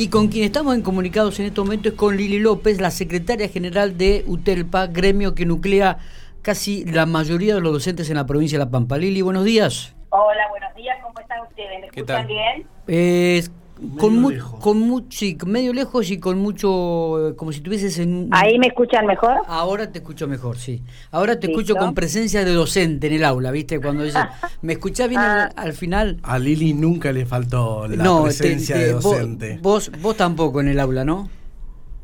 Y con quien estamos en comunicados en este momento es con Lili López, la secretaria general de UTELPA, gremio que nuclea casi la mayoría de los docentes en la provincia de La Pampa. Lili, buenos días. Hola, buenos días, ¿cómo están ustedes? ¿Me escuchan bien? Eh, con, con sí, medio lejos y con mucho, como si tuvieses en... ¿Ahí me escuchan mejor? Ahora te escucho mejor, sí. Ahora te escucho con presencia de docente en el aula, ¿viste? Cuando dice, ¿me escuchás bien al, ah. final? A Lili nunca le faltó la presencia de docente. Vos, vos, tampoco en el aula, ¿no?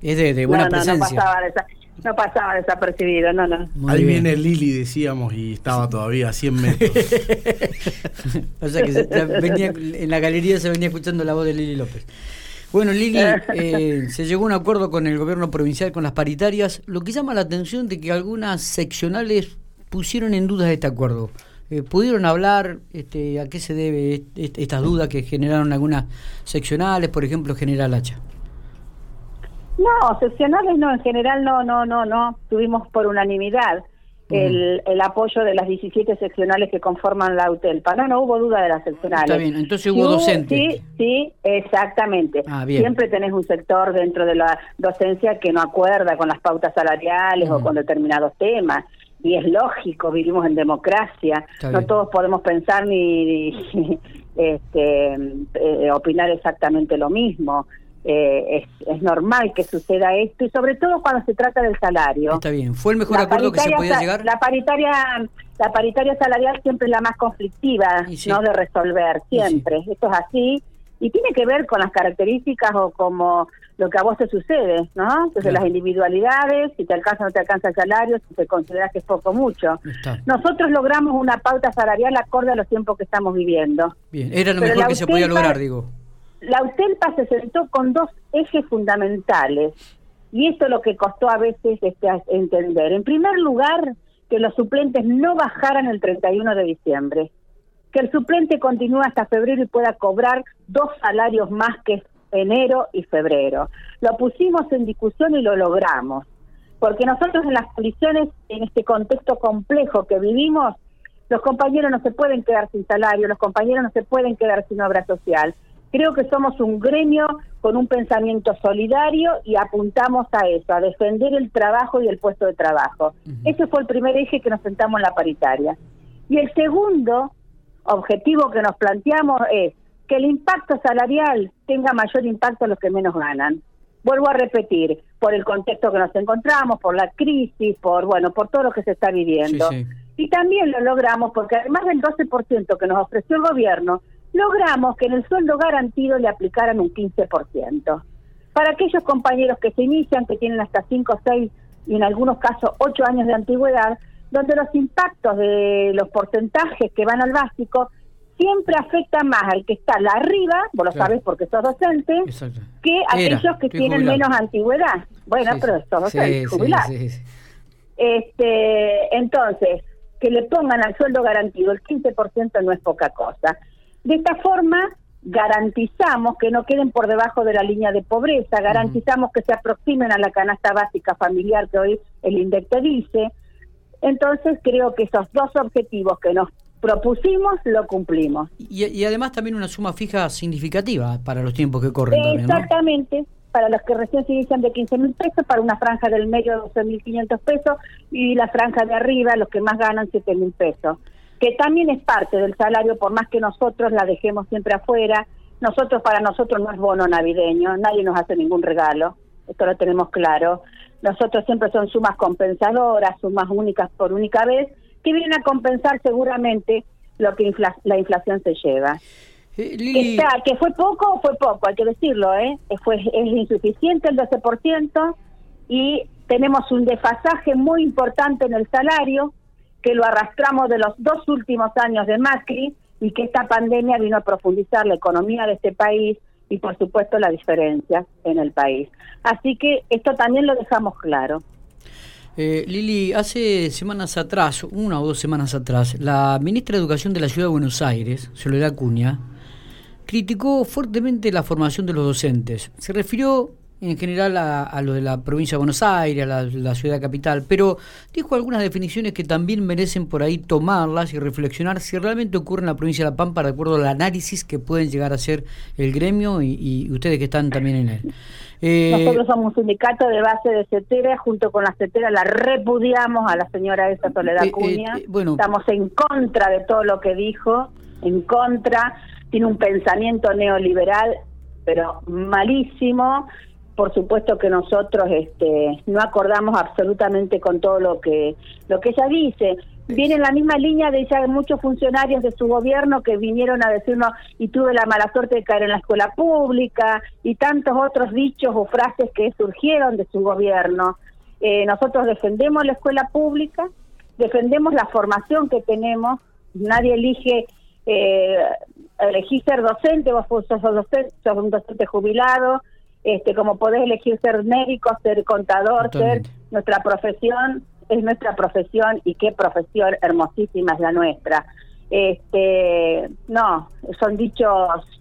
Es de, buena presencia. No pasaba desapercibido, no, no. Ahí viene Lili, decíamos, y estaba todavía a 100 metros. o sea que venía, en la galería se venía escuchando la voz de Lili López. Bueno, Lili, eh, se llegó a un acuerdo con el gobierno provincial, con las paritarias, lo que llama la atención de que algunas seccionales pusieron en duda este acuerdo. Eh, ¿Pudieron hablar este, a qué se debe estas dudas que generaron algunas seccionales, por ejemplo, General Hacha? No, seccionales no, en general no, no, no, no. Tuvimos por unanimidad el, el apoyo de las 17 seccionales que conforman la UTELPA. No, no hubo duda de las seccionales. Está bien, entonces hubo docentes. Sí, sí, exactamente. Ah, Siempre tenés un sector dentro de la docencia que no acuerda con las pautas salariales o con determinados temas. Y es lógico, vivimos en democracia, no todos podemos pensar ni, este, eh, opinar exactamente lo mismo. Eh, es, normal que suceda esto y sobre todo cuando se trata del salario. Está bien, ¿fue el mejor acuerdo que se podía llegar? La paritaria, la paritaria salarial siempre es la más conflictiva, ¿no? De resolver, siempre. Esto es así y tiene que ver con las características o como lo que a vos te sucede, ¿no? Entonces las individualidades, si te alcanza o no te alcanza el salario, si te consideras que es poco mucho. Nosotros logramos una pauta salarial acorde a los tiempos que estamos viviendo. Bien, era lo mejor que se podía lograr, digo la UTELPA se sentó con dos ejes fundamentales y esto es lo que costó a veces este, entender. En primer lugar, que los suplentes no bajaran el 31 de diciembre, que el suplente continúe hasta febrero y pueda cobrar dos salarios más que enero y febrero. Lo pusimos en discusión y lo logramos, porque nosotros en las condiciones, en este contexto complejo que vivimos, los compañeros no se pueden quedar sin salario, los compañeros no se pueden quedar sin obra social. Creo que somos un gremio con un pensamiento solidario y apuntamos a eso, a defender el trabajo y el puesto de trabajo. Ese fue el primer eje que nos sentamos en la paritaria. Y el segundo objetivo que nos planteamos es que el impacto salarial tenga mayor impacto a los que menos ganan. Vuelvo a repetir, por el contexto que nos encontramos, por la crisis, por bueno, por todo lo que se está viviendo. Y también lo logramos porque además del 12% que nos ofreció el gobierno, logramos que en el sueldo garantido le aplicaran un 15%. Para aquellos compañeros que se inician, que tienen hasta 5, 6 y en algunos casos 8 años de antigüedad, donde los impactos de los porcentajes que van al básico siempre afectan más al que está arriba, vos lo sabés porque sos docente, que aquellos que, tienen menos antigüedad. Bueno, pero sos docente, Este, entonces, que le pongan al sueldo garantido el 15% no es poca cosa. De esta forma, garantizamos que no queden por debajo de la línea de pobreza, garantizamos que se aproximen a la canasta básica familiar que hoy el INDEC te dice. Entonces, creo que esos dos objetivos que nos propusimos lo cumplimos. Y, además también una suma fija significativa para los tiempos que corren. Exactamente. Para los que recién se inician de 15 mil pesos, para una franja del medio de 12 mil 500 pesos y la franja de arriba, los que más ganan 7 mil pesos que también es parte del salario, por más que nosotros la dejemos siempre afuera. Nosotros, para nosotros no es bono navideño, nadie nos hace ningún regalo, esto lo tenemos claro. Nosotros siempre son sumas compensadoras, sumas únicas por única vez, que vienen a compensar seguramente lo que la inflación se lleva. Eh, que fue poco, fue poco, hay que decirlo, ¿eh? Fue, es insuficiente el 12% y tenemos un desfasaje muy importante en el salario, que lo arrastramos de los dos últimos años de Macri y que esta pandemia vino a profundizar la economía de este país y por supuesto la diferencia en el país. Así que esto también lo dejamos claro. Eh, Lili, hace semanas atrás, una o dos semanas atrás, la ministra de Educación de la Ciudad de Buenos Aires, Soledad Cuña, criticó fuertemente la formación de los docentes. Se refirió en general a, lo de la provincia de Buenos Aires, a la, ciudad capital, pero dijo algunas definiciones que también merecen por ahí tomarlas y reflexionar si realmente ocurre en la provincia de La Pampa de acuerdo al análisis que pueden llegar a hacer el gremio y, ustedes que están también en él. Eh, Nosotros somos un sindicato de base de CETERA, junto con la CETERA la repudiamos a la señora esa Soledad eh, eh, bueno, Estamos en contra de todo lo que dijo, en contra, tiene un pensamiento neoliberal, pero malísimo por supuesto que nosotros este, no acordamos absolutamente con todo lo que lo que ella dice. Viene en la misma línea de ya muchos funcionarios de su gobierno que vinieron a decirnos y tuve la mala suerte de caer en la escuela pública y tantos otros dichos o frases que surgieron de su gobierno. Eh, nosotros defendemos la escuela pública, defendemos la formación que tenemos, nadie elige eh, elegir ser docente, vos sos, docente, sos un docente jubilado, este, como podés elegir ser médico, ser contador, ser nuestra profesión, es nuestra profesión y qué profesión hermosísima es la nuestra. Este, no, son dichos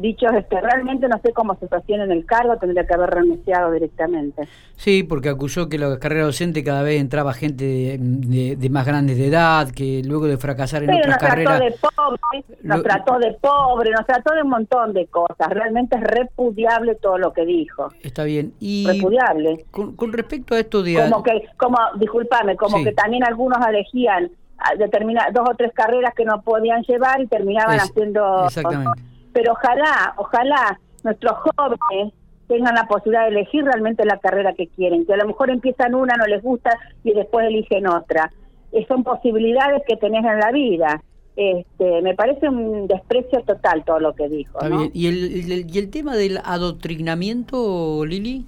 dichos este, realmente no sé cómo se sostiene en el cargo, tendría que haber renunciado directamente. Sí, porque acusó que la carrera docente cada vez entraba gente de, más grandes de edad, que luego de fracasar en otras carreras... Trató de pobre, nos trató de pobre, nos trató de un montón de cosas. Realmente es repudiable todo lo que dijo. Está bien. Y repudiable. Con, respecto a esto de... Como que, como, discúlpame, como que también algunos elegían determinar dos o tres carreras que no podían llevar y terminaban haciendo... Exactamente pero ojalá, ojalá nuestros jóvenes tengan la posibilidad de elegir realmente la carrera que quieren, que a lo mejor empiezan una, no les gusta y después eligen otra. Eh, son posibilidades que tenés en la vida. Este, me parece un desprecio total todo lo que dijo. ¿Y, el, ¿Y el tema del adoctrinamiento, Lili?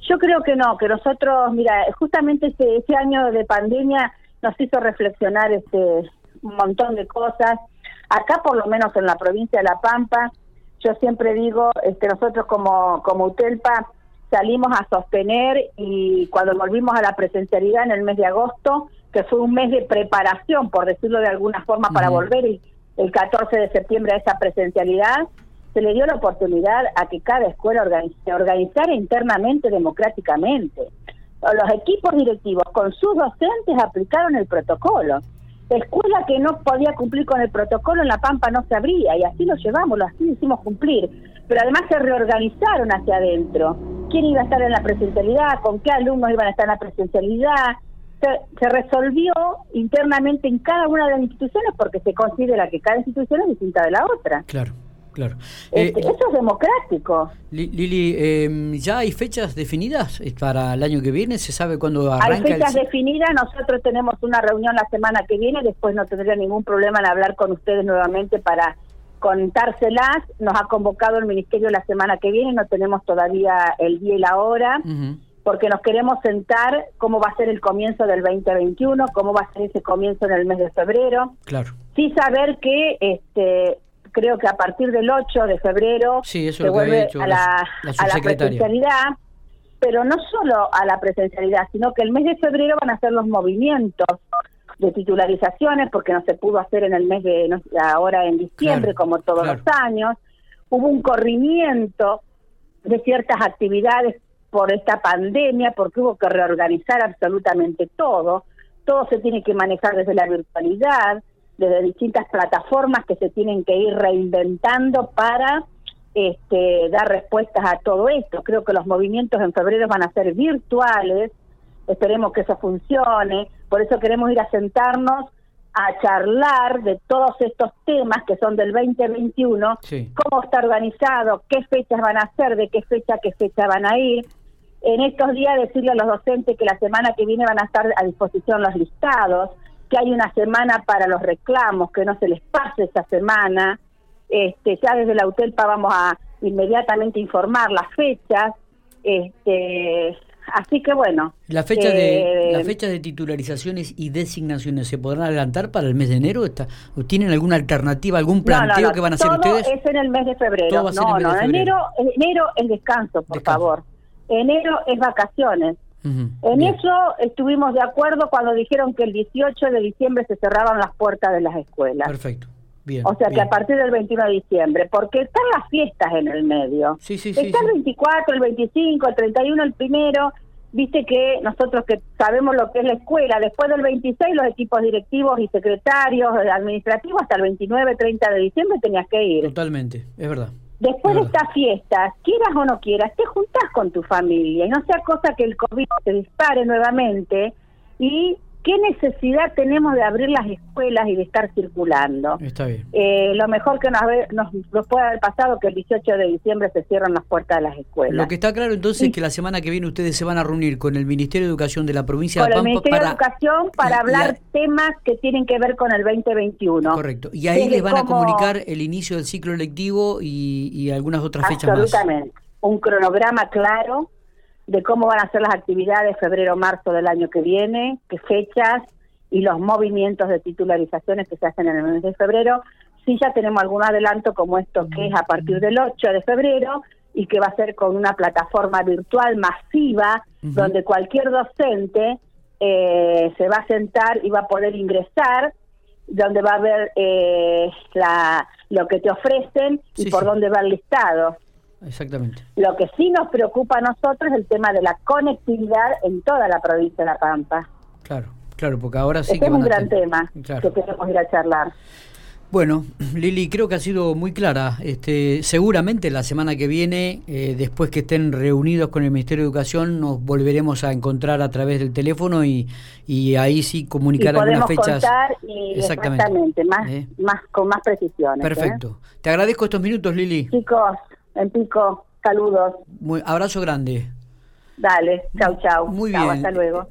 Yo creo que no, que nosotros, mira, justamente este, este año de pandemia nos hizo reflexionar este un montón de cosas Acá, por lo menos en la provincia de La Pampa, yo siempre digo, este, nosotros como, como UTELPA salimos a sostener y cuando volvimos a la presencialidad en el mes de agosto, que fue un mes de preparación, por decirlo de alguna forma, para volver el, el 14 de septiembre a esa presencialidad, se le dio la oportunidad a que cada escuela se organizara internamente, democráticamente. Los equipos directivos con sus docentes aplicaron el protocolo escuela que no podía cumplir con el protocolo en La Pampa no se abría y así lo llevamos, lo así hicimos cumplir. Pero además se reorganizaron hacia adentro. ¿Quién iba a estar en la presencialidad? ¿Con qué alumnos iban a estar en la presencialidad? Se, resolvió internamente en cada una de las instituciones porque se considera que cada institución es distinta de la otra. Claro. Claro. Este, eh, eso es democrático. Lili, eh, ¿ya hay fechas definidas para el año que viene? ¿Se sabe cuándo arranca? Hay fechas definidas, nosotros tenemos una reunión la semana que viene, después no tendría ningún problema en hablar con ustedes nuevamente para contárselas. Nos ha convocado el Ministerio la semana que viene, no tenemos todavía el día y la hora. porque nos queremos sentar cómo va a ser el comienzo del 2021, cómo va a ser ese comienzo en el mes de febrero. Claro. Sí saber que este creo que a partir del 8 de febrero se vuelve a la, a la presencialidad, pero no solo a la presencialidad, sino que el mes de febrero van a ser los movimientos de titularizaciones, porque no se pudo hacer en el mes de ahora en diciembre, como todos los años. Hubo un corrimiento de ciertas actividades por esta pandemia, porque hubo que reorganizar absolutamente todo. Todo se tiene que manejar desde la virtualidad desde distintas plataformas que se tienen que ir reinventando para este, dar respuestas a todo esto. Creo que los movimientos en febrero van a ser virtuales, esperemos que eso funcione, por eso queremos ir a sentarnos a charlar de todos estos temas que son del 2021, cómo está organizado, qué fechas van a ser, de qué fecha qué fecha van a ir. En estos días decirle a los docentes que la semana que viene van a estar a disposición los listados, que hay una semana para los reclamos, que no se les pase esa semana. Este, ya desde la UTELPA vamos a inmediatamente informar las fechas. Este, así que bueno. ¿La fecha, de, ¿La fecha de titularizaciones y designaciones se podrán adelantar para el mes de enero? Está, ¿O tienen alguna alternativa, algún planteo que van a hacer ustedes? es en el mes de febrero. no, no, enero, enero es descanso, por favor. Enero es vacaciones. En eso estuvimos de acuerdo cuando dijeron que el 18 de diciembre se cerraban las puertas de las escuelas. Perfecto. o sea que a partir del 21 de diciembre, porque están las fiestas en el medio. Sí, sí, sí. Está el 24, el 25, el 31, el primero. Viste que nosotros que sabemos lo que es la escuela, después del 26 los equipos directivos y secretarios administrativos hasta el 29, 30 de diciembre tenías que ir. Totalmente, es verdad. Después de estas fiestas, quieras o no quieras, te juntás con tu familia y no sea cosa que el COVID te dispare nuevamente y ¿Qué necesidad tenemos de abrir las escuelas y de estar circulando? Está bien. Eh, lo mejor que nos, nos, puede haber pasado que el 18 de diciembre se cierran las puertas de las escuelas. Lo que está claro entonces es que la semana que viene ustedes se van a reunir con el Ministerio de Educación de la provincia de Pampa. Con el Ministerio de Educación para hablar temas que tienen que ver con el 2021. Correcto. Y ahí les van a comunicar el inicio del ciclo electivo y, algunas otras fechas más. Absolutamente. Un cronograma claro de cómo van a ser las actividades febrero-marzo del año que viene, qué fechas y los movimientos de titularizaciones que se hacen en el mes de febrero. Sí ya tenemos algún adelanto como esto que es a partir del 8 de febrero y que va a ser con una plataforma virtual masiva donde cualquier docente eh, se va a sentar y va a poder ingresar, donde va a ver eh, la, lo que te ofrecen y por dónde va el listado. Exactamente. Lo que sí nos preocupa a nosotros es el tema de la conectividad en toda la provincia de La Pampa. Claro, claro, porque ahora sí este es un gran tema que queremos ir a charlar. Bueno, Lili, creo que ha sido muy clara. Este, seguramente la semana que viene, eh, después que estén reunidos con el Ministerio de Educación, nos volveremos a encontrar a través del teléfono y, y ahí sí comunicar algunas fechas. Y exactamente, más, ¿Eh? más con más precisión. ¿eh? Perfecto. Te agradezco estos minutos, Lili. Chicos, en Pico. Saludos. Muy, abrazo grande. Dale, chau, chau. Muy bien. hasta luego.